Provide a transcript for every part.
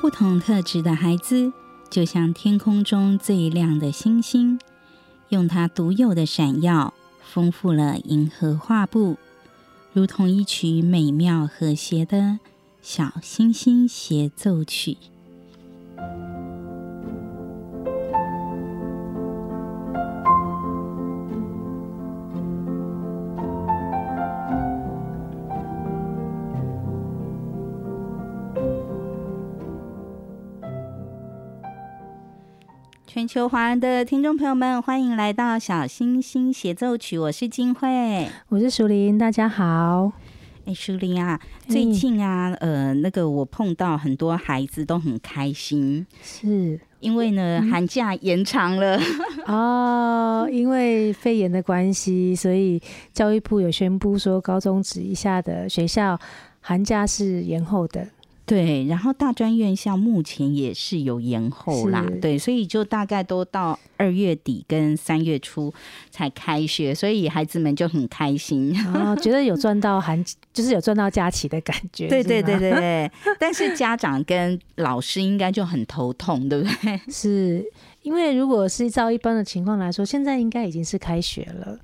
不同特质的孩子就像天空中最亮的星星，用它独有的闪耀，丰富了银河画布，如同一曲美妙和谐的小星星协奏曲。全球华人的听众朋友们，欢迎来到《小星星协奏曲》，我是金慧，我是淑玲，大家好。哎，淑玲啊，最近啊，呃，那个我碰到很多孩子都很开心，是。因为呢，嗯、寒假延长了。哦，因为肺炎的关系，所以教育部有宣布说，高中职以下的学校寒假是延后的。对，然后大专院校目前也是有延后啦，对，所以就大概都到二月底跟三月初才开学，所以孩子们就很开心，哦，觉得有赚到寒，就是有赚到假期的感觉。对对对对对，但是家长跟老师应该就很头痛，对不对？是因为如果是照一般的情况来说，现在应该已经是开学了。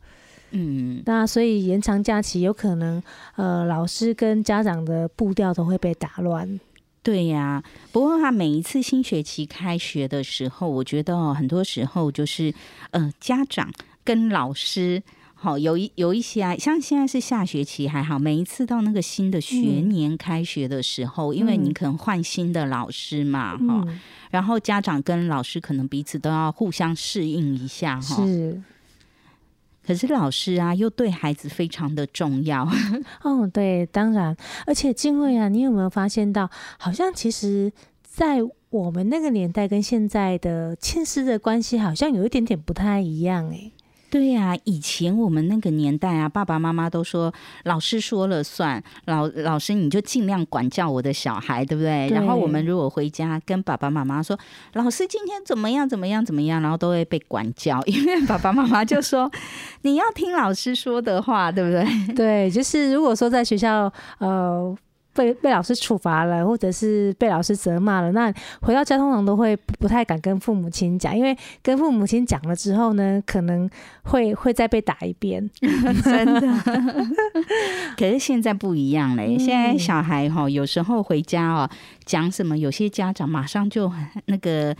嗯，那所以延长假期有可能，呃，老师跟家长的步调都会被打乱。对呀，不过他每一次新学期开学的时候，我觉得哦，很多时候就是，呃，家长跟老师，好有一有一些啊，像现在是下学期还好，每一次到那个新的学年开学的时候，嗯、因为你可能换新的老师嘛，哈、嗯，然后家长跟老师可能彼此都要互相适应一下，哈，是。可是老师啊，又对孩子非常的重要。哦，对，当然，而且静慧啊，你有没有发现到，好像其实，在我们那个年代跟现在的亲师的关系，好像有一点点不太一样，哎。对呀、啊，以前我们那个年代啊，爸爸妈妈都说老师说了算，老老师你就尽量管教我的小孩，对不对？对。然后我们如果回家跟爸爸妈妈说，老师今天怎么样怎么样怎么样，然后都会被管教，因为爸爸妈妈就说你要听老师说的话，对不对？对，就是如果说在学校，呃。被被老师处罚了，或者是被老师责骂了，那回到家通常都会不太敢跟父母亲讲，因为跟父母亲讲了之后呢，可能会会再被打一遍。真的，可是现在不一样嘞，现在小孩哈，有时候回家哦，讲什么，有些家长马上就那个。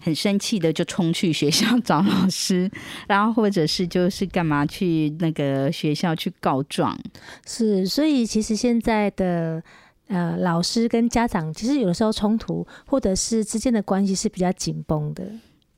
很生气的就冲去学校 找老师，然后或者是就是干嘛去那个学校去告状。是，所以其实现在的呃老师跟家长其实有的时候冲突，或者是之间的关系是比较紧绷的。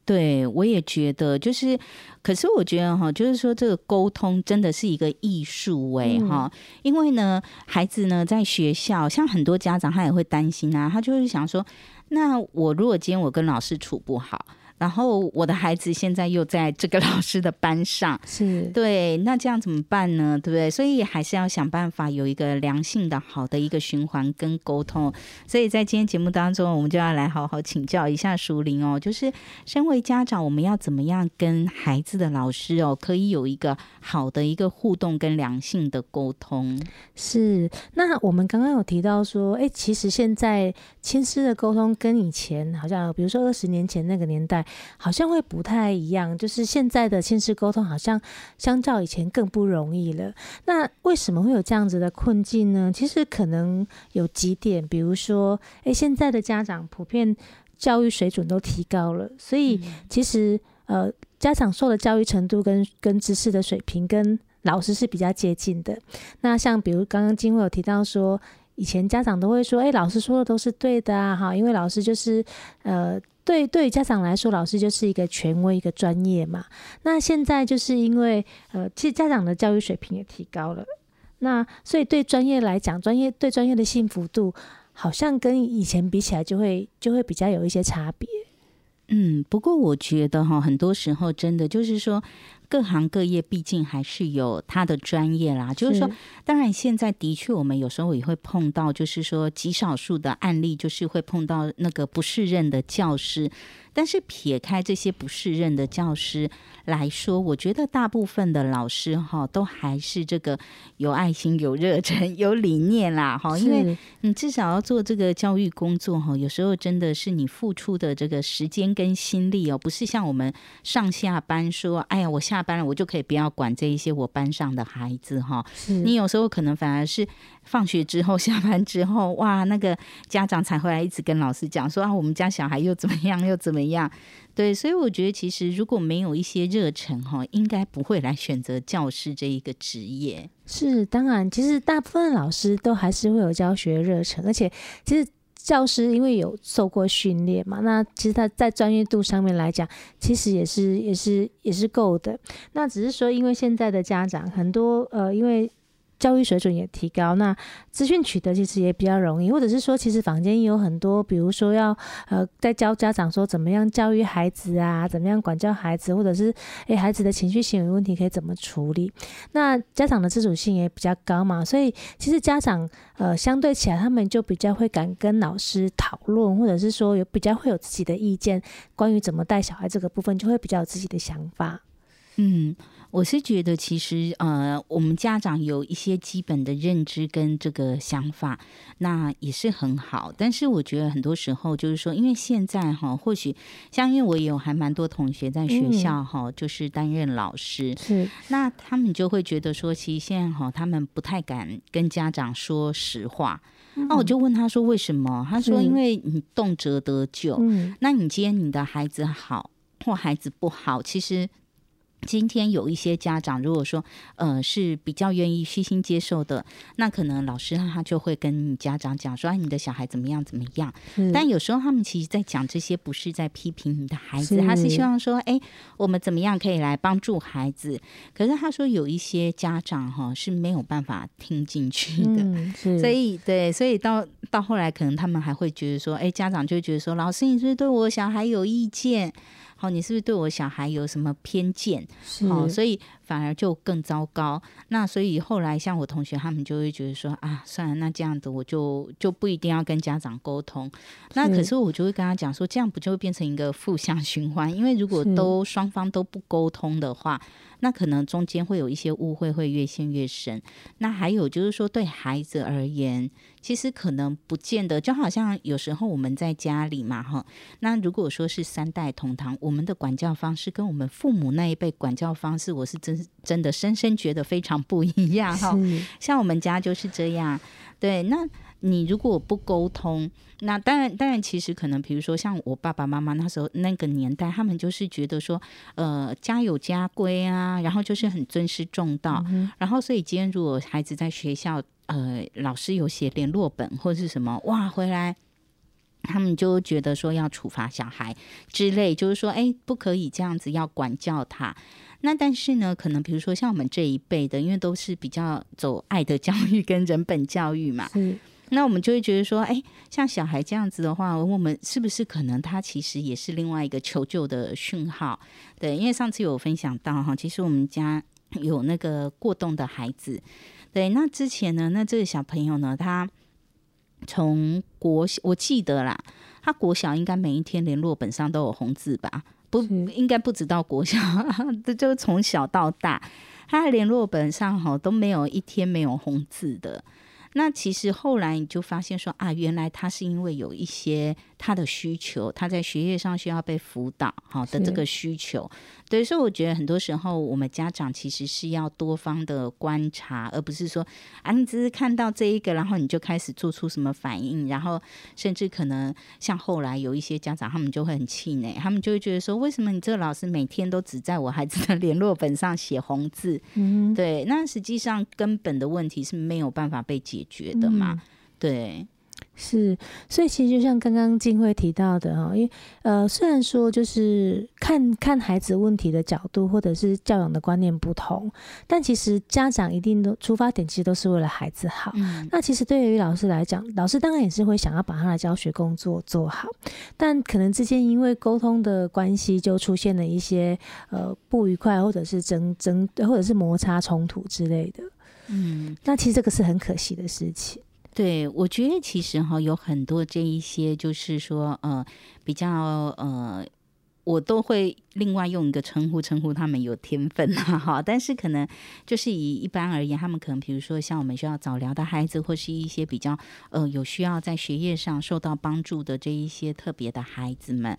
对，我也觉得，就是，可是我觉得哈，就是说这个沟通真的是一个艺术哎哈，因为呢，孩子呢在学校，像很多家长他也会担心啊，他就是想说。那我如果今天我跟老师处不好，然后我的孩子现在又在这个老师的班上，是对，那这样怎么办呢？对不对？所以还是要想办法有一个良性的、好的一个循环跟沟通。所以在今天节目当中，我们就要来好好请教一下淑玲哦，就是身为家长，我们要怎么样跟孩子的老师哦，可以有一个好的一个互动跟良性的沟通？是。那我们刚刚有提到说，哎，其实现在亲师的沟通。跟以前好像，比如说二十年前那个年代，好像会不太一样，就是现在的亲子沟通好像相较以前更不容易了。那为什么会有这样子的困境呢？其实可能有几点，比如说，诶，现在的家长普遍教育水准都提高了，所以其实呃，家长受的教育程度跟跟知识的水平跟老师是比较接近的。那像比如刚刚金慧有提到说。以前家长都会说：“哎，老师说的都是对的啊，哈，因为老师就是，呃，对对于家长来说，老师就是一个权威、一个专业嘛。那现在就是因为，呃，其实家长的教育水平也提高了，那所以对专业来讲，专业对专业的幸福度，好像跟以前比起来，就会就会比较有一些差别。嗯，不过我觉得哈，很多时候真的就是说。”各行各业毕竟还是有他的专业啦，就是说，当然现在的确我们有时候也会碰到，就是说极少数的案例，就是会碰到那个不适任的教师。但是撇开这些不适任的教师来说，我觉得大部分的老师哈都还是这个有爱心、有热忱、有理念啦哈。因为你至少要做这个教育工作哈，有时候真的是你付出的这个时间跟心力哦，不是像我们上下班说，哎呀，我下班了，我就可以不要管这一些我班上的孩子哈。你有时候可能反而是。放学之后，下班之后，哇，那个家长才会来一直跟老师讲说啊，我们家小孩又怎么样，又怎么怎样？对，所以我觉得其实如果没有一些热忱哈，应该不会来选择教师这一个职业。是，当然，其实大部分老师都还是会有教学热忱，而且其实教师因为有受过训练嘛，那其实他在专业度上面来讲，其实也是也是也是够的。那只是说，因为现在的家长很多，呃，因为。教育水准也提高，那资讯取得其实也比较容易，或者是说，其实坊间也有很多，比如说要呃在教家长说怎么样教育孩子啊，怎么样管教孩子，或者是诶孩子的情绪行为问题可以怎么处理。那家长的自主性也比较高嘛，所以其实家长呃相对起来，他们就比较会敢跟老师讨论，或者是说有比较会有自己的意见，关于怎么带小孩这个部分，就会比较有自己的想法。嗯。我是觉得，其实呃，我们家长有一些基本的认知跟这个想法，那也是很好。但是我觉得很多时候就是说，因为现在哈，或许像因为我也有还蛮多同学在学校哈，嗯、就是担任老师，是那他们就会觉得说，其实现在哈，他们不太敢跟家长说实话。那、嗯、我就问他说为什么？他说因为你动辄得咎。嗯，那你今天你的孩子好或孩子不好，其实。今天有一些家长，如果说呃是比较愿意虚心接受的，那可能老师他就会跟你家长讲说，哎，你的小孩怎么样怎么样。但有时候他们其实在讲这些，不是在批评你的孩子，是他是希望说，哎，我们怎么样可以来帮助孩子。可是他说有一些家长哈是没有办法听进去的，嗯、所以对，所以到到后来可能他们还会觉得说，哎，家长就觉得说，老师你是不是对我小孩有意见？好，你是不是对我小孩有什么偏见？是好，所以反而就更糟糕。那所以后来像我同学他们就会觉得说啊，算了，那这样子我就就不一定要跟家长沟通。那可是我就会跟他讲说，这样不就会变成一个负向循环？因为如果都双方都不沟通的话。那可能中间会有一些误会，会越陷越深。那还有就是说，对孩子而言，其实可能不见得，就好像有时候我们在家里嘛，哈。那如果说是三代同堂，我们的管教方式跟我们父母那一辈管教方式，我是真真的深深觉得非常不一样哈。像我们家就是这样，对，那。你如果不沟通，那当然，当然，其实可能，比如说像我爸爸妈妈那时候那个年代，他们就是觉得说，呃，家有家规啊，然后就是很尊师重道，嗯、然后所以今天如果孩子在学校，呃，老师有写联络本或者是什么，哇，回来他们就觉得说要处罚小孩之类，就是说，哎，不可以这样子，要管教他。那但是呢，可能比如说像我们这一辈的，因为都是比较走爱的教育跟人本教育嘛。那我们就会觉得说，哎，像小孩这样子的话，我们是不是可能他其实也是另外一个求救的讯号？对，因为上次有分享到哈，其实我们家有那个过动的孩子。对，那之前呢，那这个小朋友呢，他从国小，我记得啦，他国小应该每一天联络本上都有红字吧？不，应该不止到国小，这 就从小到大，他的联络本上哈都没有一天没有红字的。那其实后来你就发现说啊，原来他是因为有一些他的需求，他在学业上需要被辅导好的这个需求。对，所以我觉得很多时候我们家长其实是要多方的观察，而不是说啊，你只是看到这一个，然后你就开始做出什么反应，然后甚至可能像后来有一些家长，他们就会很气馁，他们就会觉得说，为什么你这个老师每天都只在我孩子的 联络本上写红字？嗯，对，那实际上根本的问题是没有办法被解决的嘛，嗯、对。是，所以其实就像刚刚金慧提到的哈，因为呃，虽然说就是看看孩子问题的角度或者是教养的观念不同，但其实家长一定都出发点其实都是为了孩子好。嗯、那其实对于老师来讲，老师当然也是会想要把他的教学工作做好，但可能之间因为沟通的关系，就出现了一些呃不愉快，或者是争争，或者是摩擦冲突之类的。嗯，那其实这个是很可惜的事情。对，我觉得其实哈有很多这一些，就是说呃比较呃，我都会另外用一个称呼称呼他们有天分哈、但是可能就是以一般而言，他们可能比如说像我们需要早疗的孩子，或是一些比较呃有需要在学业上受到帮助的这一些特别的孩子们。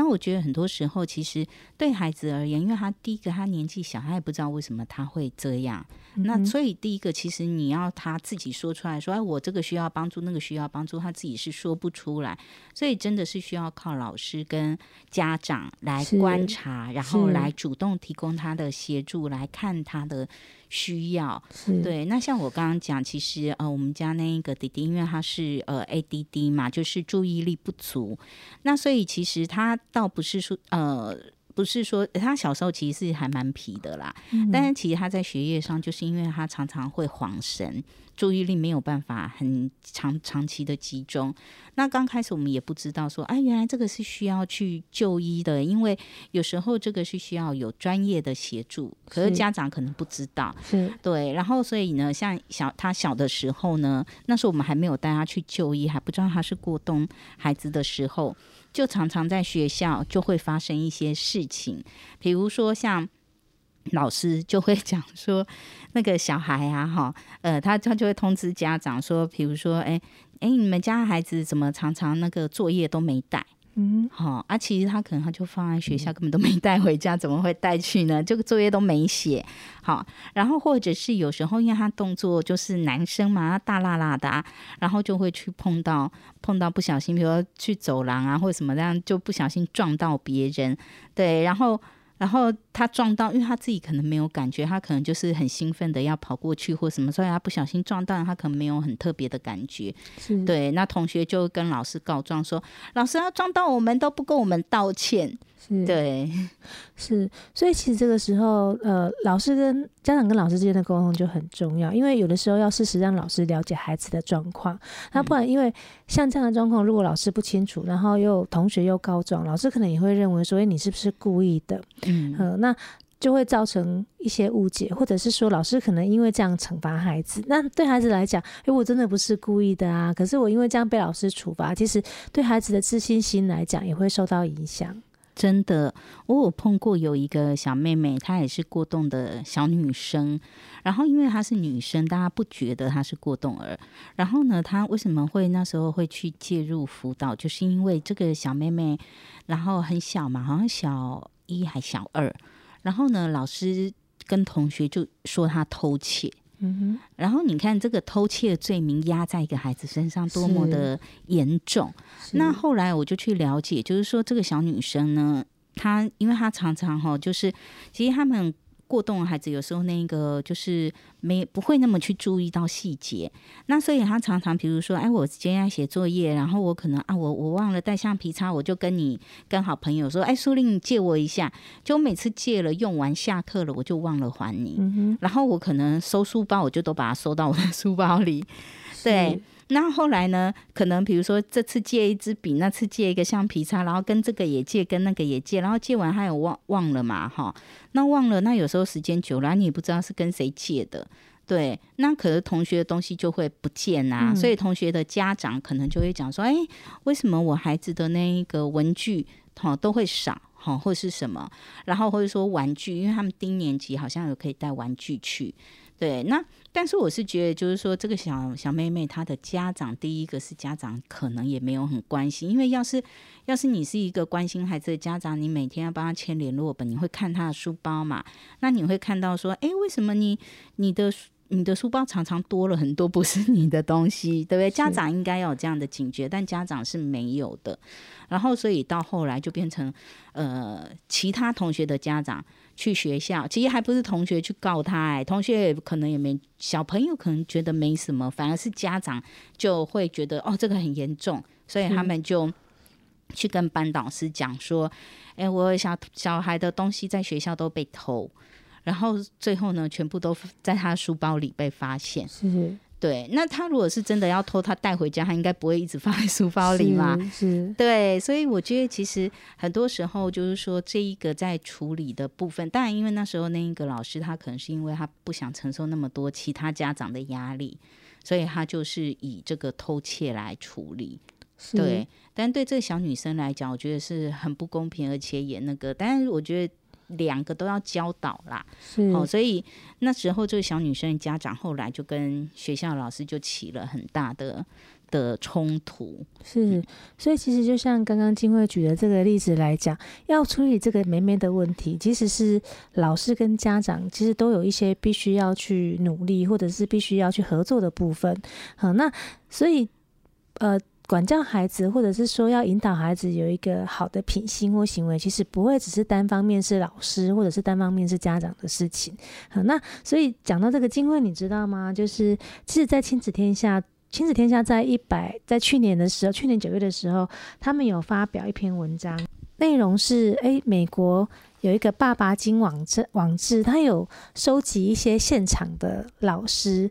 那我觉得很多时候，其实对孩子而言，因为他第一个他年纪小，他也不知道为什么他会这样。嗯、那所以第一个，其实你要他自己说出来说，哎，我这个需要帮助，那个需要帮助，他自己是说不出来。所以真的是需要靠老师跟家长来观察，然后来主动提供他的协助，来看他的需要。对。那像我刚刚讲，其实呃，我们家那一个弟弟，因为他是呃 ADD 嘛，就是注意力不足。那所以其实他。倒不是说，呃，不是说他小时候其实是还蛮皮的啦，嗯、但是其实他在学业上，就是因为他常常会晃神。注意力没有办法很长长期的集中。那刚开始我们也不知道说，哎，原来这个是需要去就医的，因为有时候这个是需要有专业的协助，可是家长可能不知道。是，对。然后所以呢，像小他小的时候呢，那时候我们还没有带他去就医，还不知道他是过动孩子的时候，就常常在学校就会发生一些事情，比如说像。老师就会 讲说，那个小孩啊，哈，呃，他他就会通知家长说，比如说，哎，哎，你们家孩子怎么常常那个作业都没带？嗯，好，啊，其实他可能他就放在学校，根本都没带回家，怎么会带去呢？这个作业都没写，好，然后或者是有时候因为他动作就是男生嘛，他大辣辣的啊，然后就会去碰到碰到不小心，比如说去走廊啊或者什么这样，就不小心撞到别人，对，然后。然后他撞到，因为他自己可能没有感觉，他可能就是很兴奋的要跑过去或什么，所以他不小心撞到，他可能没有很特别的感觉。对，那同学就跟老师告状说：“老师，他撞到我们都不跟我们道歉。”是对，是，所以其实这个时候，呃，老师跟家长跟老师之间的沟通就很重要，因为有的时候要适时让老师了解孩子的状况，那不然，因为像这样的状况，如果老师不清楚，然后又同学又告状，老师可能也会认为说，哎，你是不是故意的？嗯，呃，那就会造成一些误解，或者是说，老师可能因为这样惩罚孩子，那对孩子来讲，哎，我真的不是故意的啊，可是我因为这样被老师处罚，其实对孩子的自信心来讲也会受到影响。真的，我有碰过有一个小妹妹，她也是过动的小女生。然后因为她是女生，大家不觉得她是过动儿。然后呢，她为什么会那时候会去介入辅导？就是因为这个小妹妹，然后很小嘛，好像小一还小二。然后呢，老师跟同学就说她偷窃。嗯哼，然后你看这个偷窃罪名压在一个孩子身上多么的严重。那后来我就去了解，就是说这个小女生呢，她因为她常常哈，就是其实他们。过动的孩子有时候那个就是没不会那么去注意到细节，那所以他常常比如说，哎，我今天要写作业，然后我可能啊，我我忘了带橡皮擦，我就跟你跟好朋友说，哎，苏玲，你借我一下，就每次借了用完下课了，我就忘了还你，嗯、然后我可能收书包，我就都把它收到我的书包里，对。那后来呢？可能比如说这次借一支笔，那次借一个橡皮擦，然后跟这个也借，跟那个也借，然后借完还有忘忘了嘛，哈。那忘了，那有时候时间久了，你也不知道是跟谁借的，对。那可是同学的东西就会不见啊，嗯、所以同学的家长可能就会讲说：“哎，为什么我孩子的那一个文具哈都会少，哈，或是什么？然后或者说玩具，因为他们低年级好像有可以带玩具去。”对，那但是我是觉得，就是说这个小小妹妹她的家长，第一个是家长可能也没有很关心，因为要是要是你是一个关心孩子的家长，你每天要帮他签联络本，你会看他的书包嘛？那你会看到说，哎，为什么你你的你的书包常常多了很多不是你的东西，对不对？家长应该要有这样的警觉，但家长是没有的。然后所以到后来就变成呃其他同学的家长。去学校，其实还不是同学去告他，哎，同学也可能也没，小朋友可能觉得没什么，反而是家长就会觉得哦，这个很严重，所以他们就去跟班导师讲说，哎，我小小孩的东西在学校都被偷，然后最后呢，全部都在他书包里被发现。是。对，那他如果是真的要偷，他带回家，他应该不会一直放在书包里嘛？是，是，对，所以我觉得其实很多时候就是说，这一个在处理的部分，当然因为那时候那一个老师他可能是因为他不想承受那么多其他家长的压力，所以他就是以这个偷窃来处理。对，但对这个小女生来讲，我觉得是很不公平，而且也那个，但是我觉得。两个都要教导啦，是哦，所以那时候这个小女生的家长后来就跟学校老师就起了很大的的冲突。是，所以其实就像刚刚金慧举的这个例子来讲，要处理这个妹妹的问题，其实是老师跟家长其实都有一些必须要去努力，或者是必须要去合作的部分。好，那所以呃。管教孩子，或者是说要引导孩子有一个好的品性或行为，其实不会只是单方面是老师，或者是单方面是家长的事情。好，那所以讲到这个静慧，你知道吗？就是其实，在亲子天下，亲子天下在一百，在去年的时候，去年九月的时候，他们有发表一篇文章，内容是：诶，美国有一个爸爸经网志，网志，他有收集一些现场的老师。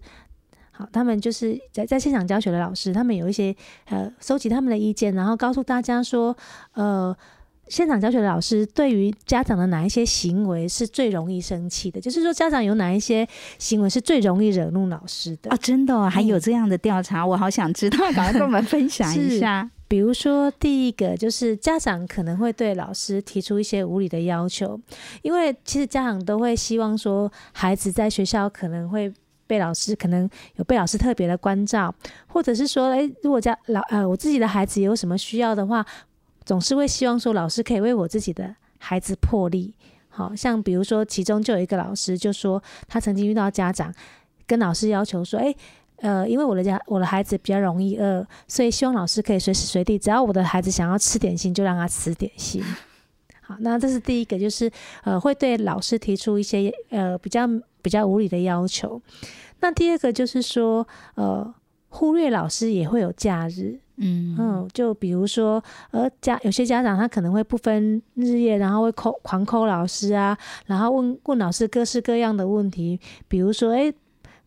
好，他们就是在在现场教学的老师，他们有一些呃收集他们的意见，然后告诉大家说，呃，现场教学的老师对于家长的哪一些行为是最容易生气的，就是说家长有哪一些行为是最容易惹怒老师的啊？真的哦，还有这样的调查，我好想知道，赶快跟我们分享一下。比如说，第一个就是家长可能会对老师提出一些无理的要求，因为其实家长都会希望说，孩子在学校可能会。被老师可能有被老师特别的关照，或者是说，诶，如果家老呃我自己的孩子有什么需要的话，总是会希望说老师可以为我自己的孩子破例。好像比如说，其中就有一个老师就说，他曾经遇到家长跟老师要求说，诶，呃，因为我的家我的孩子比较容易饿，所以希望老师可以随时随地，只要我的孩子想要吃点心，就让他吃点心。好，那这是第一个，就是呃会对老师提出一些呃比较。比较无理的要求。那第二个就是说，呃，忽略老师也会有假日，嗯嗯，就比如说，呃，家有些家长他可能会不分日夜，然后会扣狂扣老师啊，然后问问老师各式各样的问题，比如说，诶，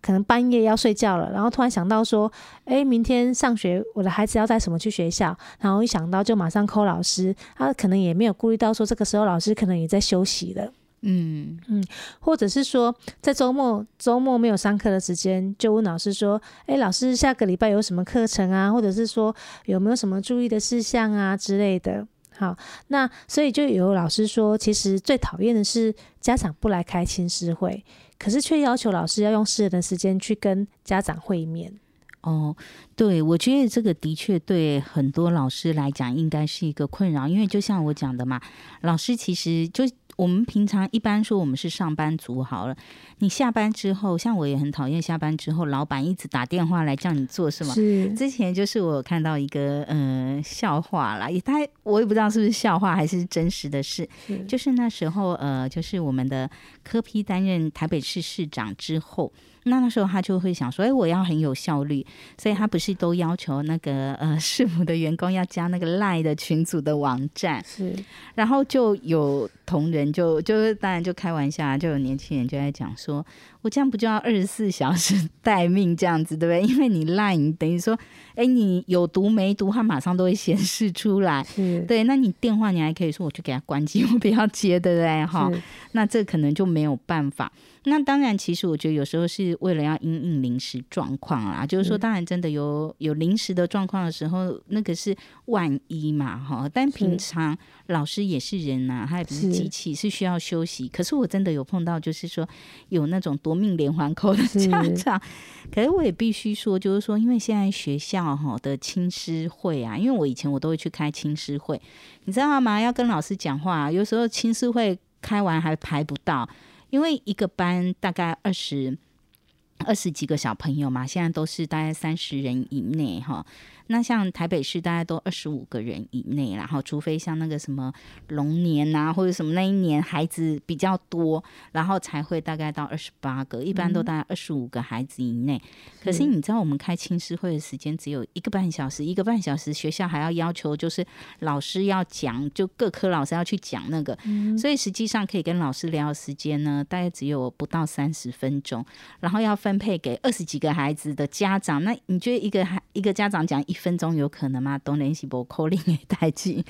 可能半夜要睡觉了，然后突然想到说，诶，明天上学，我的孩子要带什么去学校，然后一想到就马上扣老师，他可能也没有顾虑到说，这个时候老师可能也在休息了。嗯嗯，或者是说，在周末周末没有上课的时间，就问老师说：“诶，老师下个礼拜有什么课程啊？或者是说有没有什么注意的事项啊之类的。”好，那所以就有老师说，其实最讨厌的是家长不来开亲师会，可是却要求老师要用私人的时间去跟家长会面。哦，对，我觉得这个的确对很多老师来讲应该是一个困扰，因为就像我讲的嘛，老师其实就。我们平常一般说我们是上班族好了，你下班之后，像我也很讨厌下班之后老板一直打电话来叫你做什么。是之前就是我看到一个呃笑话啦，也他我也不知道是不是笑话还是真实的事，是就是那时候呃就是我们的柯批担任台北市市长之后。那那时候他就会想说，哎，我要很有效率，所以他不是都要求那个呃 师傅的员工要加那个 LINE 的群组的网站，是，然后就有同仁就就是当然就开玩笑，就有年轻人就在讲说，我这样不就要二十四小时 待命这样子，对不对？因为你 LINE 等于说，哎，你有毒没毒，它马上都会显示出来，是对。那你电话你还可以说，我就给他关机，我不要接，对不对？哈，那这可能就没有办法。那当然，其实我觉得有时候是为了要因应临时状况啦，就是说，当然真的有有临时的状况的时候，那个是万一嘛，哈。但平常老师也是人呐、啊，他也不是机器，是需要休息。可是我真的有碰到，就是说有那种多夺命连环扣的家长。可是我也必须说，就是说，因为现在学校哈的亲师会啊，因为我以前我都会去开亲师会，你知道吗？要跟老师讲话，有时候亲师会开完还排不到，因为一个班大概二十二十几个小朋友嘛，现在都是大概三十人以内哈。那像台北市大概都二十五个人以内，然后除非像那个什么龙年啊，或者什么那一年孩子比较多，然后才会大概到二十八个，一般都大概二十五个孩子以内。嗯、可是你知道我们开亲师会的时间只有一个半小时，一个半小时学校还要要求就是老师要讲，就各科老师要去讲那个，嗯、所以实际上可以跟老师聊的时间呢，大概只有不到三十分钟，然后要分配给二十几个孩子的家长，那你觉得一个孩一个家长讲一分钟有可能吗？都联系不扣零给代记，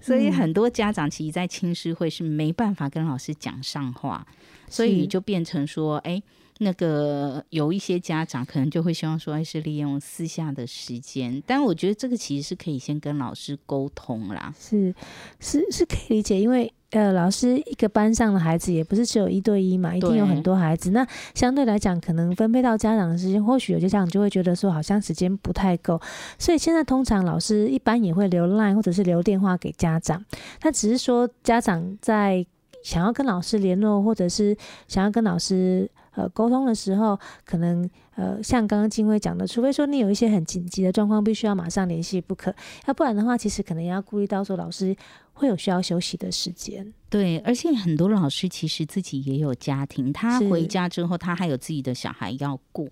所以很多家长其实，在亲师会是没办法跟老师讲上话，所以就变成说，哎、欸，那个有一些家长可能就会希望说，是利用私下的时间，但我觉得这个其实是可以先跟老师沟通啦，是是是可以理解，因为。呃，老师一个班上的孩子也不是只有一对一嘛，一定有很多孩子。那相对来讲，可能分配到家长的时间，或许有些家长就会觉得说，好像时间不太够。所以现在通常老师一般也会留 line 或者是留电话给家长。他只是说，家长在想要跟老师联络，或者是想要跟老师呃沟通的时候，可能呃像刚刚金辉讲的，除非说你有一些很紧急的状况，必须要马上联系不可。要不然的话，其实可能也要顾虑到说老师。会有需要休息的时间，对，而且很多老师其实自己也有家庭，他回家之后，他还有自己的小孩要顾。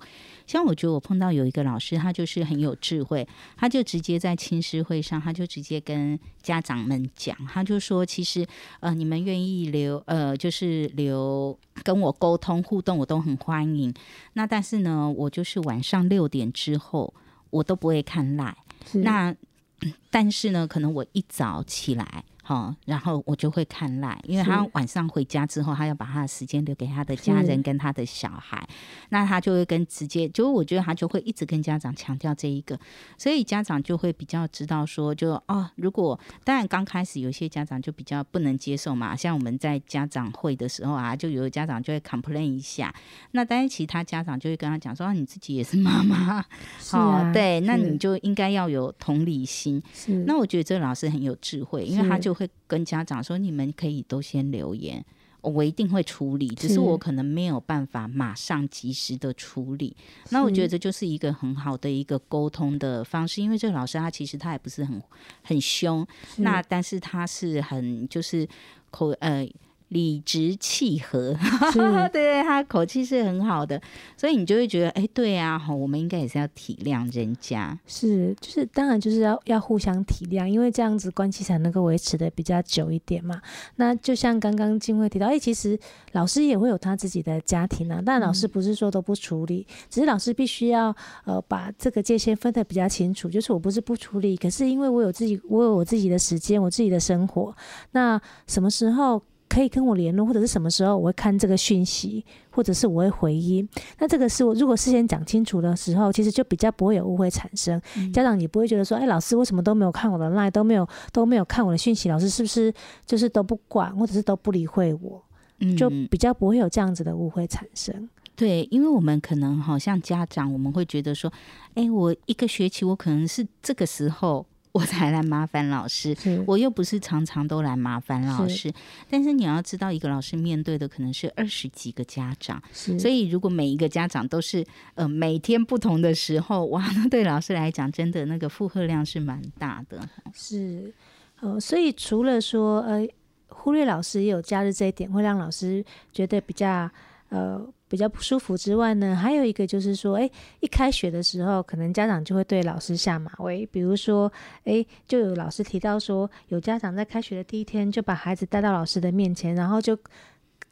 像我觉得我碰到有一个老师，他就是很有智慧，他就直接在亲师会上，他就直接跟家长们讲，他就说，其实呃，你们愿意留呃，就是留跟我沟通互动，我都很欢迎。那但是呢，我就是晚上六点之后，我都不会看赖。那 但是呢，可能我一早起来。哦，然后我就会看赖，因为他晚上回家之后，他要把他的时间留给他的家人跟他的小孩，那他就会跟直接，就我觉得他就会一直跟家长强调这一个，所以家长就会比较知道说就，就哦，如果当然刚开始有些家长就比较不能接受嘛，像我们在家长会的时候啊，就有的家长就会 complain 一下，那但是其他家长就会跟他讲说，啊、你自己也是妈妈，好、啊哦，对，那你就应该要有同理心，是，那我觉得这个老师很有智慧，因为他就。会跟家长说，你们可以都先留言，我一定会处理，只是我可能没有办法马上及时的处理。那我觉得这就是一个很好的一个沟通的方式，因为这个老师他其实他也不是很很凶，那但是他是很就是口呃。理直气和，对，他口气是很好的，所以你就会觉得，哎、欸，对啊，我们应该也是要体谅人家，是，就是当然就是要要互相体谅，因为这样子关系才能够维持的比较久一点嘛。那就像刚刚静慧提到，哎、欸，其实老师也会有他自己的家庭啊，但老师不是说都不处理，嗯、只是老师必须要呃把这个界限分得比较清楚，就是我不是不处理，可是因为我有自己，我有我自己的时间，我自己的生活，那什么时候？可以跟我联络，或者是什么时候我会看这个讯息，或者是我会回音。那这个是我如果事先讲清楚的时候，其实就比较不会有误会产生。嗯、家长也不会觉得说，哎，老师为什么都没有看我的 line，都没有都没有看我的讯息？老师是不是就是都不管，或者是都不理会我？嗯、就比较不会有这样子的误会产生。对，因为我们可能好像家长，我们会觉得说，哎，我一个学期我可能是这个时候。我才来麻烦老师，我又不是常常都来麻烦老师。是但是你要知道，一个老师面对的可能是二十几个家长，所以如果每一个家长都是呃每天不同的时候，哇，那对老师来讲，真的那个负荷量是蛮大的。是，呃，所以除了说呃忽略老师也有假日这一点，会让老师觉得比较呃。比较不舒服之外呢，还有一个就是说，哎，一开学的时候，可能家长就会对老师下马威。比如说，哎，就有老师提到说，有家长在开学的第一天就把孩子带到老师的面前，然后就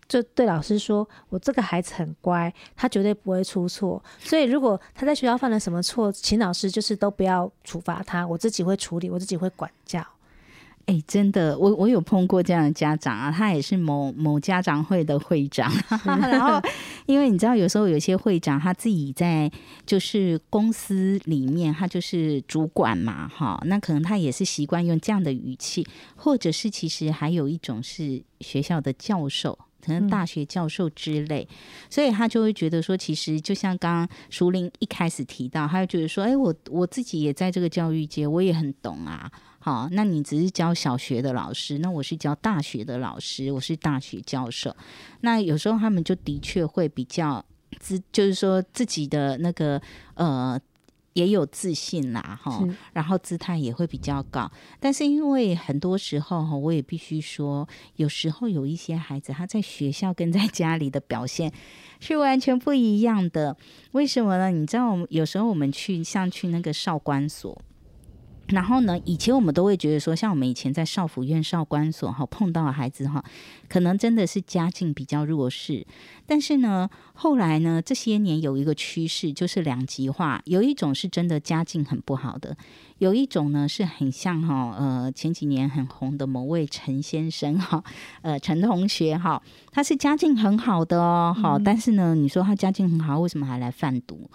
就对老师说：“我这个孩子很乖，他绝对不会出错。所以如果他在学校犯了什么错，请老师就是都不要处罚他，我自己会处理，我自己会管教。”哎、欸，真的，我我有碰过这样的家长啊，他也是某某家长会的会长。然后，因为你知道，有时候有些会长他自己在就是公司里面，他就是主管嘛，哈，那可能他也是习惯用这样的语气，或者是其实还有一种是学校的教授。可能大学教授之类，嗯、所以他就会觉得说，其实就像刚刚淑铃一开始提到，他就觉得说，哎，我我自己也在这个教育界，我也很懂啊。好，那你只是教小学的老师，那我是教大学的老师，我是大学教授。那有时候他们就的确会比较自，就是说自己的那个呃。也有自信啦，哈，然后姿态也会比较高。但是因为很多时候哈，我也必须说，有时候有一些孩子他在学校跟在家里的表现是完全不一样的。为什么呢？你知道，我们有时候我们去像去那个少管所。然后呢，以前我们都会觉得说，像我们以前在少府院、少管所哈碰到的孩子哈，可能真的是家境比较弱势。但是呢，后来呢，这些年有一个趋势就是两极化，有一种是真的家境很不好的，有一种呢是很像哈呃前几年很红的某位陈先生哈 呃陈同学哈，他是家境很好的哦，好，但是呢，你说他家境很好，为什么还来贩毒？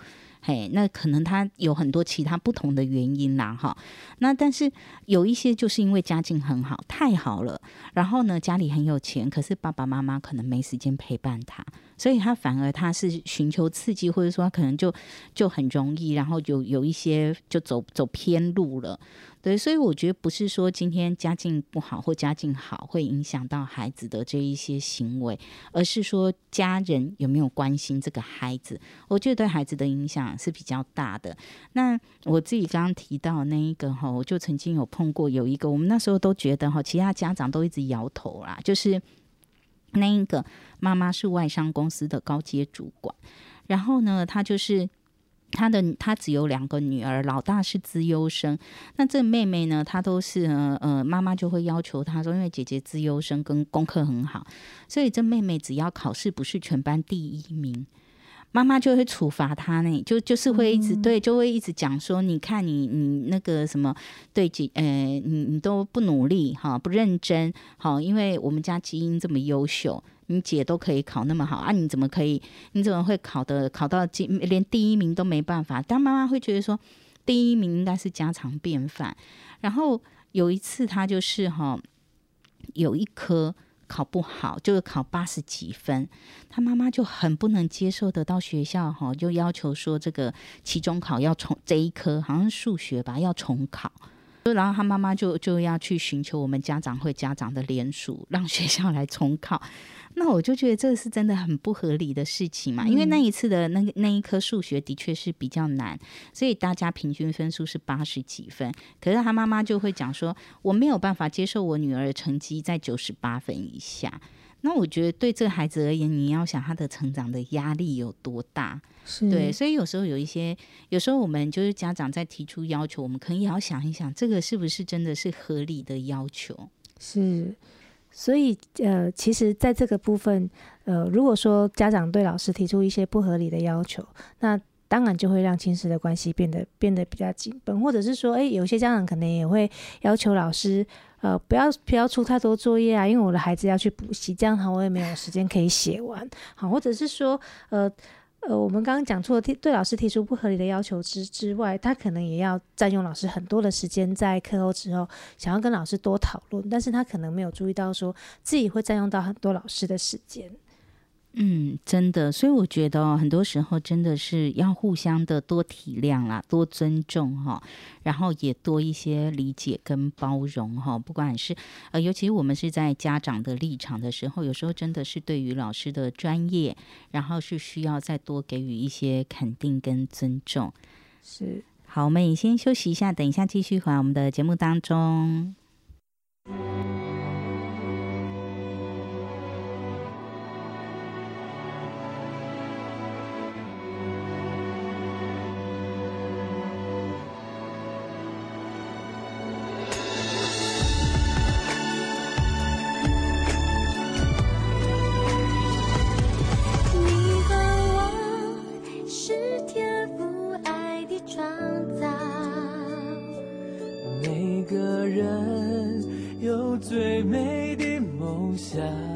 嘿，那可能他有很多其他不同的原因啦，哈。那但是有一些就是因为家境很好，太好了，然后呢，家里很有钱，可是爸爸妈妈可能没时间陪伴他，所以他反而他是寻求刺激，或者说他可能就就很容易，然后有有一些就走走偏路了。对，所以我觉得不是说今天家境不好或家境好会影响到孩子的这一些行为，而是说家人有没有关心这个孩子，我觉得对孩子的影响是比较大的。那我自己刚刚提到那一个哈，我就曾经有碰过有一个，我们那时候都觉得哈，其他家长都一直摇头啦，就是那一个妈妈是外商公司的高阶主管，然后呢，她就是。她的她只有两个女儿，老大是资优生，那这妹妹呢，她都是呃呃，妈妈就会要求她说，因为姐姐资优生跟功课很好，所以这妹妹只要考试不是全班第一名，妈妈就会处罚他呢，就就是会一直、嗯、对，就会一直讲说，你看你你那个什么对姐呃，你你都不努力哈，不认真好，因为我们家基因这么优秀。你姐都可以考那么好啊，你怎么可以？你怎么会考的考到连第一名都没办法？但妈妈会觉得说，第一名应该是家常便饭。然后有一次，他就是哈，有一科考不好，就是考八十几分，他妈妈就很不能接受的，到学校哈就要求说，这个期中考要重这一科，好像数学吧，要重考。然后他妈妈就就要去寻求我们家长会家长的联署，让学校来重考。那我就觉得这是真的很不合理的事情嘛，因为那一次的那个那一科数学的确是比较难，所以大家平均分数是八十几分。可是他妈妈就会讲说，我没有办法接受我女儿的成绩在九十八分以下。那我觉得对这个孩子而言，你要想他的成长的压力有多大？是对，所以有时候有一些，有时候我们就是家长在提出要求，我们可能也要想一想，这个是不是真的是合理的要求？是。所以，呃，其实，在这个部分，呃，如果说家长对老师提出一些不合理的要求，那当然就会让亲师的关系变得变得比较紧绷，或者是说，诶，有些家长可能也会要求老师，呃，不要不要出太多作业啊，因为我的孩子要去补习，这样的话我也没有时间可以写完，好，或者是说，呃。呃，我们刚刚讲错了，对老师提出不合理的要求之之外，他可能也要占用老师很多的时间，在课后之后想要跟老师多讨论，但是他可能没有注意到说自己会占用到很多老师的时间。嗯，真的，所以我觉得哦，很多时候真的是要互相的多体谅啦，多尊重哈，然后也多一些理解跟包容哈。不管是呃，尤其我们是在家长的立场的时候，有时候真的是对于老师的专业，然后是需要再多给予一些肯定跟尊重。是，好，我们也先休息一下，等一下继续回来我们的节目当中。美的梦想。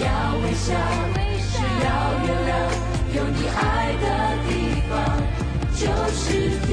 要微笑，只要原谅，有你爱的地方就是天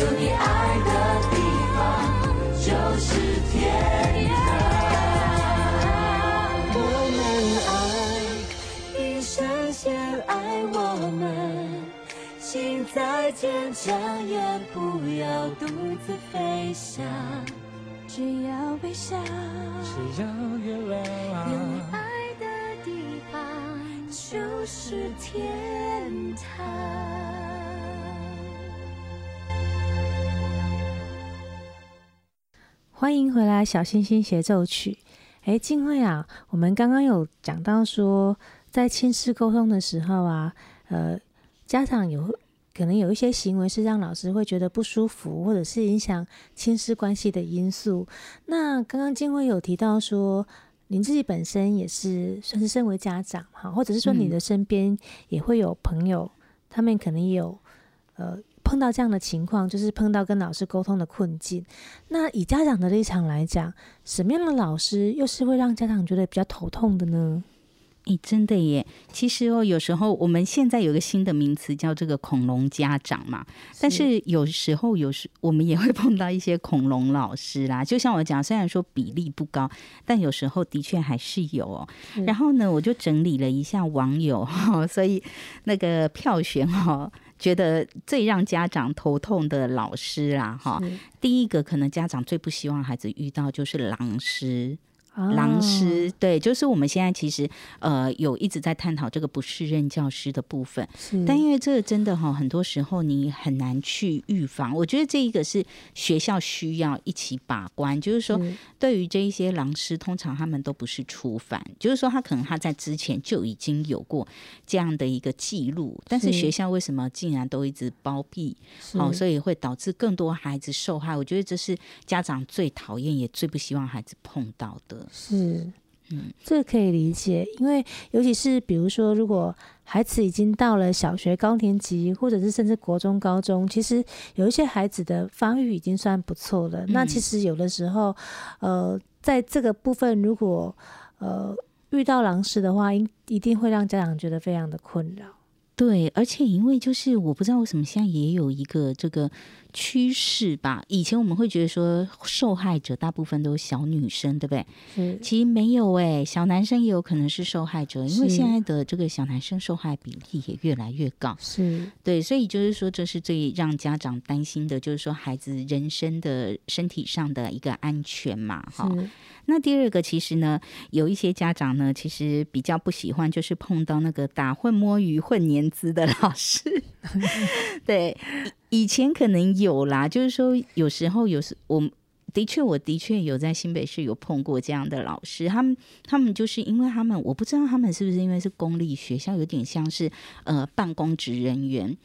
有你爱的地方就是天堂。我们爱，一生先爱我们。心再坚强，也不要独自飞翔。只要微笑，只要原谅，有你爱的地方就是天堂。欢迎回来，《小星星协奏曲》。哎，静慧啊，我们刚刚有讲到说，在亲师沟通的时候啊，呃，家长有可能有一些行为是让老师会觉得不舒服，或者是影响亲师关系的因素。那刚刚静慧有提到说，您自己本身也是算是身为家长哈，或者是说你的身边也会有朋友，嗯、他们可能也有呃。碰到这样的情况，就是碰到跟老师沟通的困境。那以家长的立场来讲，什么样的老师又是会让家长觉得比较头痛的呢？诶，真的耶！其实哦，有时候我们现在有个新的名词叫这个“恐龙家长”嘛。但是有时候，有时我们也会碰到一些恐龙老师啦。就像我讲，虽然说比例不高，但有时候的确还是有哦。然后呢，我就整理了一下网友哈，所以那个票选哈。觉得最让家长头痛的老师啦，哈，第一个可能家长最不希望孩子遇到就是狼师。狼师、哦、对，就是我们现在其实呃有一直在探讨这个不适任教师的部分，但因为这个真的哈，很多时候你很难去预防。我觉得这一个是学校需要一起把关，就是说对于这一些狼师，通常他们都不是初犯，就是说他可能他在之前就已经有过这样的一个记录，但是学校为什么竟然都一直包庇？好，所以会导致更多孩子受害。我觉得这是家长最讨厌也最不希望孩子碰到的。是，嗯，这个可以理解，因为尤其是比如说，如果孩子已经到了小学高年级，或者是甚至国中、高中，其实有一些孩子的发育已经算不错了。嗯。那其实有的时候，呃，在这个部分，如果呃遇到狼师的话，一一定会让家长觉得非常的困扰。对，而且因为就是我不知道为什么现在也有一个这个。趋势吧，以前我们会觉得说受害者大部分都是小女生，对不对？嗯，其实没有哎、欸，小男生也有可能是受害者，因为现在的这个小男生受害比例也越来越高。是对，所以就是说，这是最让家长担心的，就是说孩子人身的身体上的一个安全嘛，哈。那第二个，其实呢，有一些家长呢，其实比较不喜欢，就是碰到那个打混摸鱼混年资的老师，对。以前可能有啦，就是说有时候有时我的确我的确有在新北市有碰过这样的老师，他们他们就是因为他们我不知道他们是不是因为是公立学校，有点像是呃办公职人员，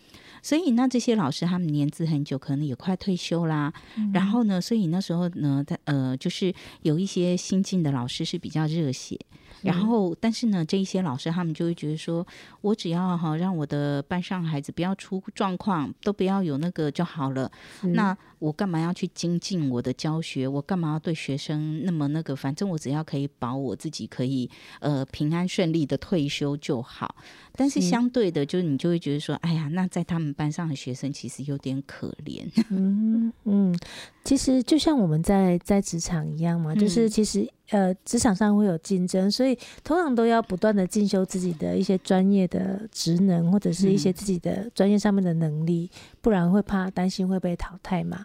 所以那这些老师他们年资很久，可能也快退休啦。嗯、然后呢，所以那时候呢，他呃就是有一些新进的老师是比较热血。然后，但是呢，这一些老师他们就会觉得说，我只要哈让我的班上孩子不要出状况，都不要有那个就好了。那我干嘛要去精进我的教学？我干嘛要对学生那么那个？反正我只要可以保我自己可以呃平安顺利的退休就好。但是相对的，就是你就会觉得说，哎呀，那在他们班上的学生其实有点可怜。嗯嗯，其实就像我们在在职场一样嘛，就是其实。呃，职场上会有竞争，所以通常都要不断的进修自己的一些专业的职能，或者是一些自己的专业上面的能力，嗯、不然会怕担心会被淘汰嘛。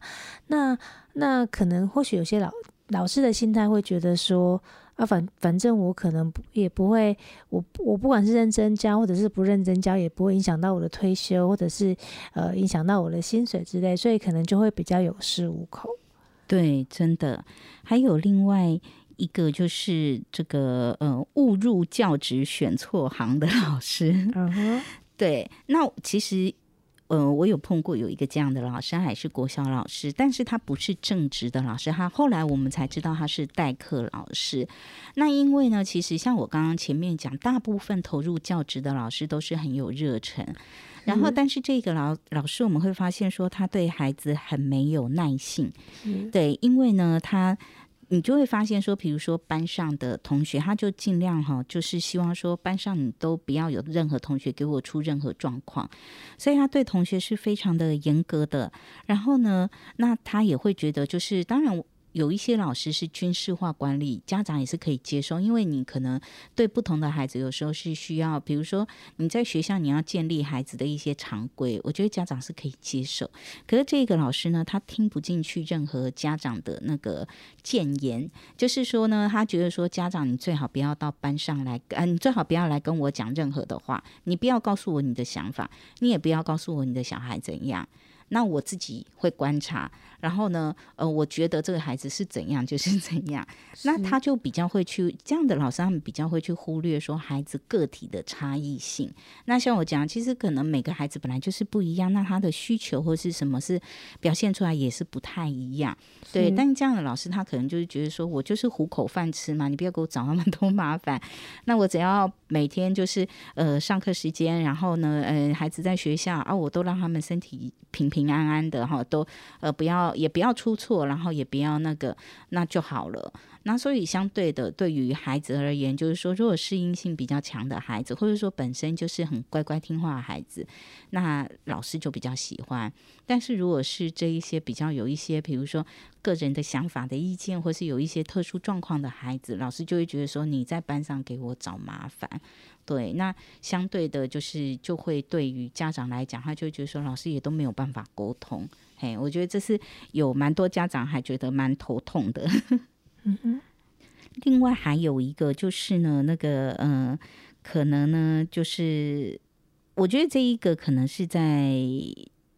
那那可能或许有些老老师的心态会觉得说啊，反反正我可能也不会，我我不管是认真教或者是不认真教，也不会影响到我的退休，或者是呃影响到我的薪水之类，所以可能就会比较有恃无恐。对，真的，还有另外。一个就是这个呃误入教职选错行的老师，嗯哼，对，那其实呃我有碰过有一个这样的老师，他还是国小老师，但是他不是正职的老师，他后来我们才知道他是代课老师。那因为呢，其实像我刚刚前面讲，大部分投入教职的老师都是很有热忱，然后但是这个老老师我们会发现说他对孩子很没有耐性，嗯，对，因为呢他。你就会发现说，比如说班上的同学，他就尽量哈，就是希望说班上你都不要有任何同学给我出任何状况，所以他对同学是非常的严格的。然后呢，那他也会觉得，就是当然。有一些老师是军事化管理，家长也是可以接受，因为你可能对不同的孩子，有时候是需要，比如说你在学校你要建立孩子的一些常规，我觉得家长是可以接受。可是这个老师呢，他听不进去任何家长的那个谏言，就是说呢，他觉得说家长你最好不要到班上来，嗯、你最好不要来跟我讲任何的话，你不要告诉我你的想法，你也不要告诉我你的小孩怎样。那我自己会观察，然后呢，呃，我觉得这个孩子是怎样就是怎样，那他就比较会去这样的老师，他们比较会去忽略说孩子个体的差异性。那像我讲，其实可能每个孩子本来就是不一样，那他的需求或是什么是表现出来也是不太一样。对，但这样的老师他可能就是觉得说我就是糊口饭吃嘛，你不要给我找那么多麻烦。那我只要每天就是呃上课时间，然后呢，呃孩子在学校啊，我都让他们身体平平。平安安的哈，都呃不要也不要出错，然后也不要那个，那就好了。那所以相对的，对于孩子而言，就是说，如果适应性比较强的孩子，或者说本身就是很乖乖听话的孩子，那老师就比较喜欢。但是如果是这一些比较有一些，比如说个人的想法的意见，或是有一些特殊状况的孩子，老师就会觉得说你在班上给我找麻烦。对，那相对的，就是就会对于家长来讲，他就会觉得说老师也都没有办法沟通。嘿，我觉得这是有蛮多家长还觉得蛮头痛的。嗯哼。另外还有一个就是呢，那个嗯、呃，可能呢，就是我觉得这一个可能是在。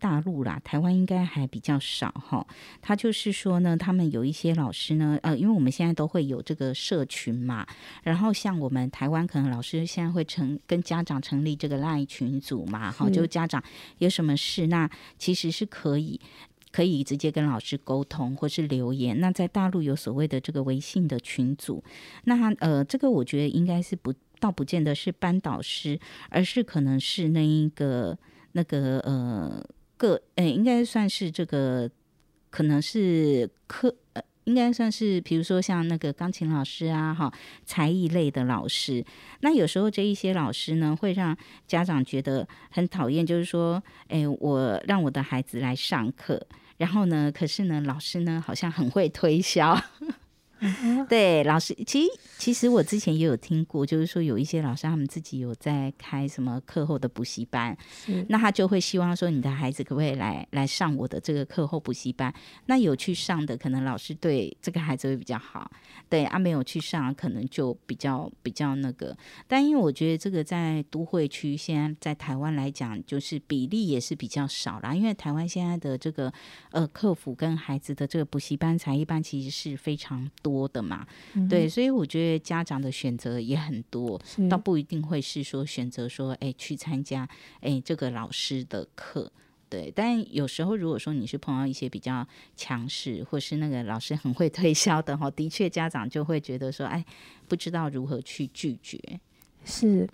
大陆啦，台湾应该还比较少哈。他就是说呢，他们有一些老师呢，呃，因为我们现在都会有这个社群嘛，然后像我们台湾可能老师现在会成跟家长成立这个赖群组嘛，哈，就家长有什么事，那其实是可以可以直接跟老师沟通或是留言。那在大陆有所谓的这个微信的群组，那呃，这个我觉得应该是不倒不见得是班导师，而是可能是那一个那个呃。个诶，应该算是这个，可能是课呃，应该算是，比如说像那个钢琴老师啊，哈，才艺类的老师。那有时候这一些老师呢，会让家长觉得很讨厌，就是说，哎，我让我的孩子来上课，然后呢，可是呢，老师呢，好像很会推销。对，老师，其实其实我之前也有听过，就是说有一些老师他们自己有在开什么课后的补习班，那他就会希望说你的孩子可不可以来来上我的这个课后补习班？那有去上的，可能老师对这个孩子会比较好，对啊，没有去上，可能就比较比较那个。但因为我觉得这个在都会区，现在在台湾来讲，就是比例也是比较少啦，因为台湾现在的这个呃客服跟孩子的这个补习班、才一般其实是非常多。多的嘛，嗯、对，所以我觉得家长的选择也很多，倒不一定会是说选择说，哎，去参加哎这个老师的课，对。但有时候如果说你是碰到一些比较强势，或是那个老师很会推销的哈，的确家长就会觉得说，哎，不知道如何去拒绝。是，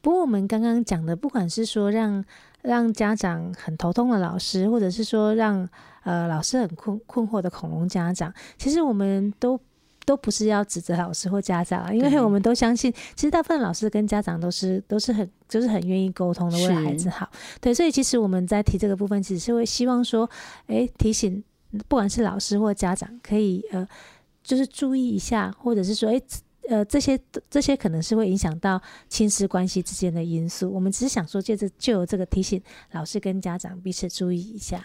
不过我们刚刚讲的，不管是说让让家长很头痛的老师，或者是说让呃老师很困困惑的恐龙家长，其实我们都。都不是要指责老师或家长，因为我们都相信，其实大部分老师跟家长都是都是很就是很愿意沟通的，为了孩子好。对，所以其实我们在提这个部分，其实是会希望说，哎，提醒不管是老师或家长，可以呃，就是注意一下，或者是说，哎，呃，这些这些可能是会影响到亲师关系之间的因素。我们只是想说，借着就有这个提醒老师跟家长彼此注意一下。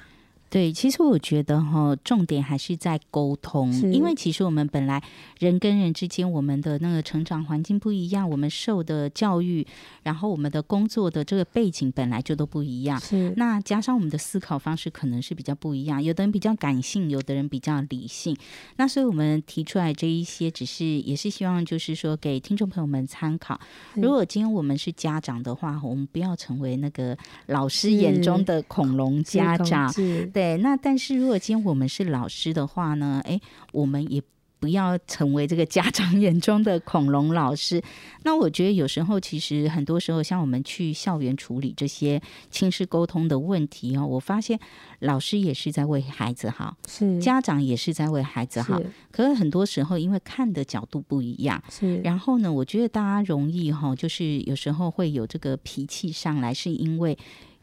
对，其实我觉得哈，重点还是在沟通，因为其实我们本来人跟人之间，我们的那个成长环境不一样，我们受的教育，然后我们的工作的这个背景本来就都不一样。是，那加上我们的思考方式可能是比较不一样，有的人比较感性，有的人比较理性。那所以我们提出来这一些，只是也是希望就是说给听众朋友们参考。如果今天我们是家长的话，我们不要成为那个老师眼中的恐龙家长。对。对，那但是如果今天我们是老师的话呢？哎，我们也不要成为这个家长 眼中的恐龙老师。那我觉得有时候其实很多时候，像我们去校园处理这些亲师沟通的问题哦，我发现老师也是在为孩子好，是家长也是在为孩子好。可是很多时候因为看的角度不一样，是然后呢，我觉得大家容易哈，就是有时候会有这个脾气上来，是因为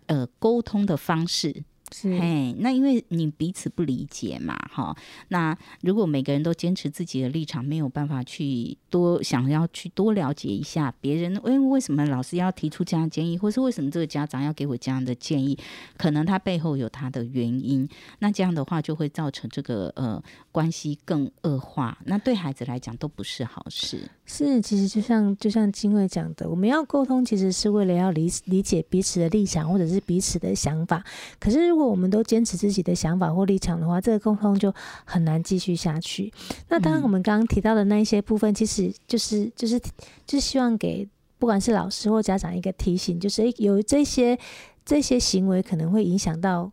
呃沟通的方式。嘿，那因为你彼此不理解嘛，哈。那如果每个人都坚持自己的立场，没有办法去多想要去多了解一下别人，因为为什么老师要提出这样的建议，或是为什么这个家长要给我这样的建议，可能他背后有他的原因。那这样的话就会造成这个呃关系更恶化，那对孩子来讲都不是好事。是，其实就像就像金慧讲的，我们要沟通，其实是为了要理理解彼此的立场或者是彼此的想法。可是如果我们都坚持自己的想法或立场的话，这个沟通就很难继续下去。那当然，我们刚刚提到的那一些部分，其实就是就是就是希望给不管是老师或家长一个提醒，就是有这些这些行为可能会影响到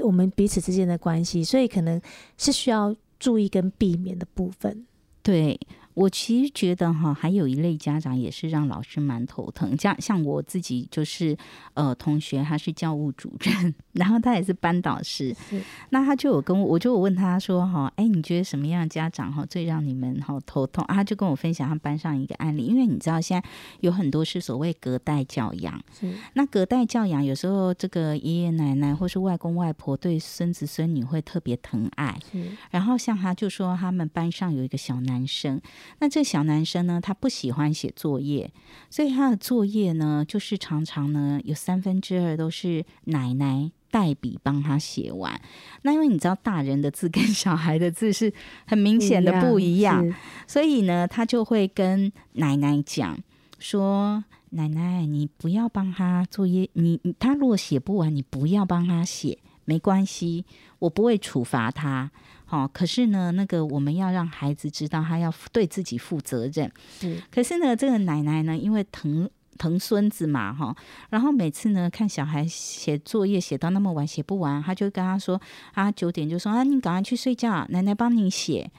我们彼此之间的关系，所以可能是需要注意跟避免的部分。对。我其实觉得哈，还有一类家长也是让老师蛮头疼。像像我自己就是呃，同学他是教务主任，然后他也是班导师，是那他就有跟我，我就有问他说哈，哎，你觉得什么样的家长哈最让你们哈头痛？啊，他就跟我分享他班上一个案例，因为你知道现在有很多是所谓隔代教养，是那隔代教养有时候这个爷爷奶奶或是外公外婆对孙子孙女会特别疼爱，是然后像他就说他们班上有一个小男生。那这小男生呢，他不喜欢写作业，所以他的作业呢，就是常常呢有三分之二都是奶奶代笔帮他写完。那因为你知道，大人的字跟小孩的字是很明显的不一样，所以呢，他就会跟奶奶讲说：“奶奶，你不要帮他作业，你他如果写不完，你不要帮他写，没关系，我不会处罚他。”好，可是呢，那个我们要让孩子知道他要对自己负责任。是，可是呢，这个奶奶呢，因为疼疼孙子嘛，哈，然后每次呢看小孩写作业写到那么晚写不完，他就跟他说啊，九点就说啊，你赶快去睡觉，奶奶帮你写。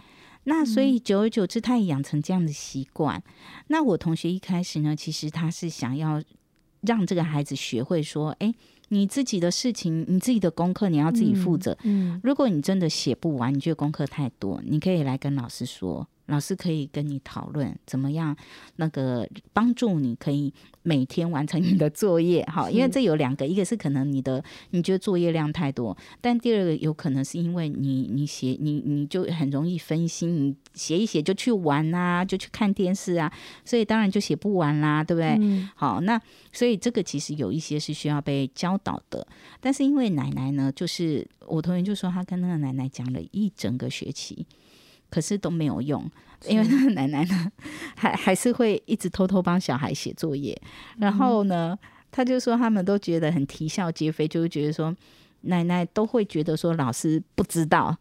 那所以久而久之，他也养成这样的习惯。那我同学一开始呢，其实他是想要让这个孩子学会说，哎。你自己的事情，你自己的功课，你要自己负责。嗯，嗯，如果你真的写不完，你觉得功课太多，你可以来跟老师说。老师可以跟你讨论怎么样，那个帮助你可以每天完成你的作业，哈，因为这有两个，一个是可能你的你觉得作业量太多，但第二个有可能是因为你你写你你就很容易分心，你写一写就去玩啊，就去看电视啊，所以当然就写不完啦，对不对？嗯、好，那所以这个其实有一些是需要被教导的，但是因为奶奶呢，就是我同学就说他跟那个奶奶讲了一整个学期。可是都没有用，因为那个奶奶呢，还还是会一直偷偷帮小孩写作业。然后呢，他就说他们都觉得很啼笑皆非，就是觉得说奶奶都会觉得说老师不知道，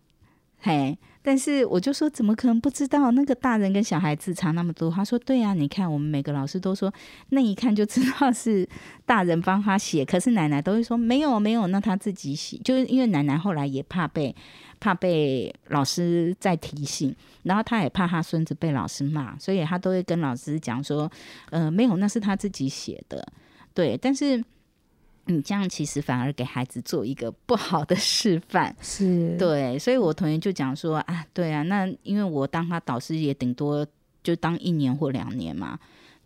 嘿。但是我就说怎么可能不知道？那个大人跟小孩子差那么多。他说对啊，你看我们每个老师都说那一看就知道是大人帮他写，可是奶奶都会说没有没有，那他自己写。就是因为奶奶后来也怕被。怕被老师再提醒，然后他也怕他孙子被老师骂，所以他都会跟老师讲说：“呃，没有，那是他自己写的。”对，但是你这样其实反而给孩子做一个不好的示范，是对。所以我同学就讲说：“啊，对啊，那因为我当他导师也顶多就当一年或两年嘛。”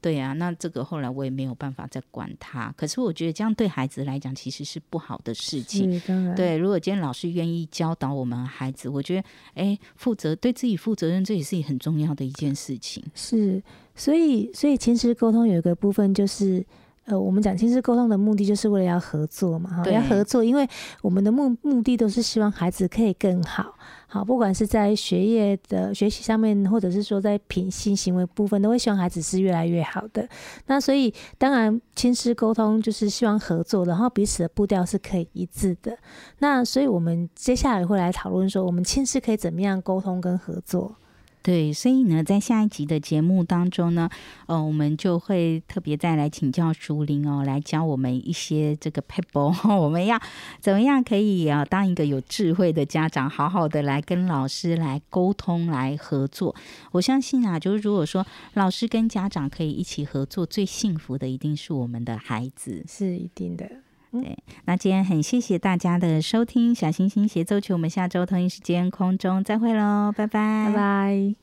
对呀、啊，那这个后来我也没有办法再管他。可是我觉得这样对孩子来讲其实是不好的事情。对，如果今天老师愿意教导我们孩子，我觉得，哎，负责对自己负责任，这也是很重要的一件事情。是，所以，所以其实沟通有一个部分就是。呃，我们讲亲子沟通的目的就是为了要合作嘛，哈，要合作，因为我们的目目的都是希望孩子可以更好，好，不管是在学业的学习上面，或者是说在品性行为部分，都会希望孩子是越来越好的。那所以，当然亲师沟通就是希望合作，然后彼此的步调是可以一致的。那所以我们接下来会来讨论说，我们亲师可以怎么样沟通跟合作。对，所以呢，在下一集的节目当中呢，呃，我们就会特别再来请教竹林哦，来教我们一些这个撇步，我们要怎么样可以啊，当一个有智慧的家长，好好的来跟老师来沟通、来合作。我相信啊，就是如果说老师跟家长可以一起合作，最幸福的一定是我们的孩子，是一定的。对，那今天很谢谢大家的收听，小星星协奏曲，我们下周同一时间空中再会喽，拜拜，拜拜。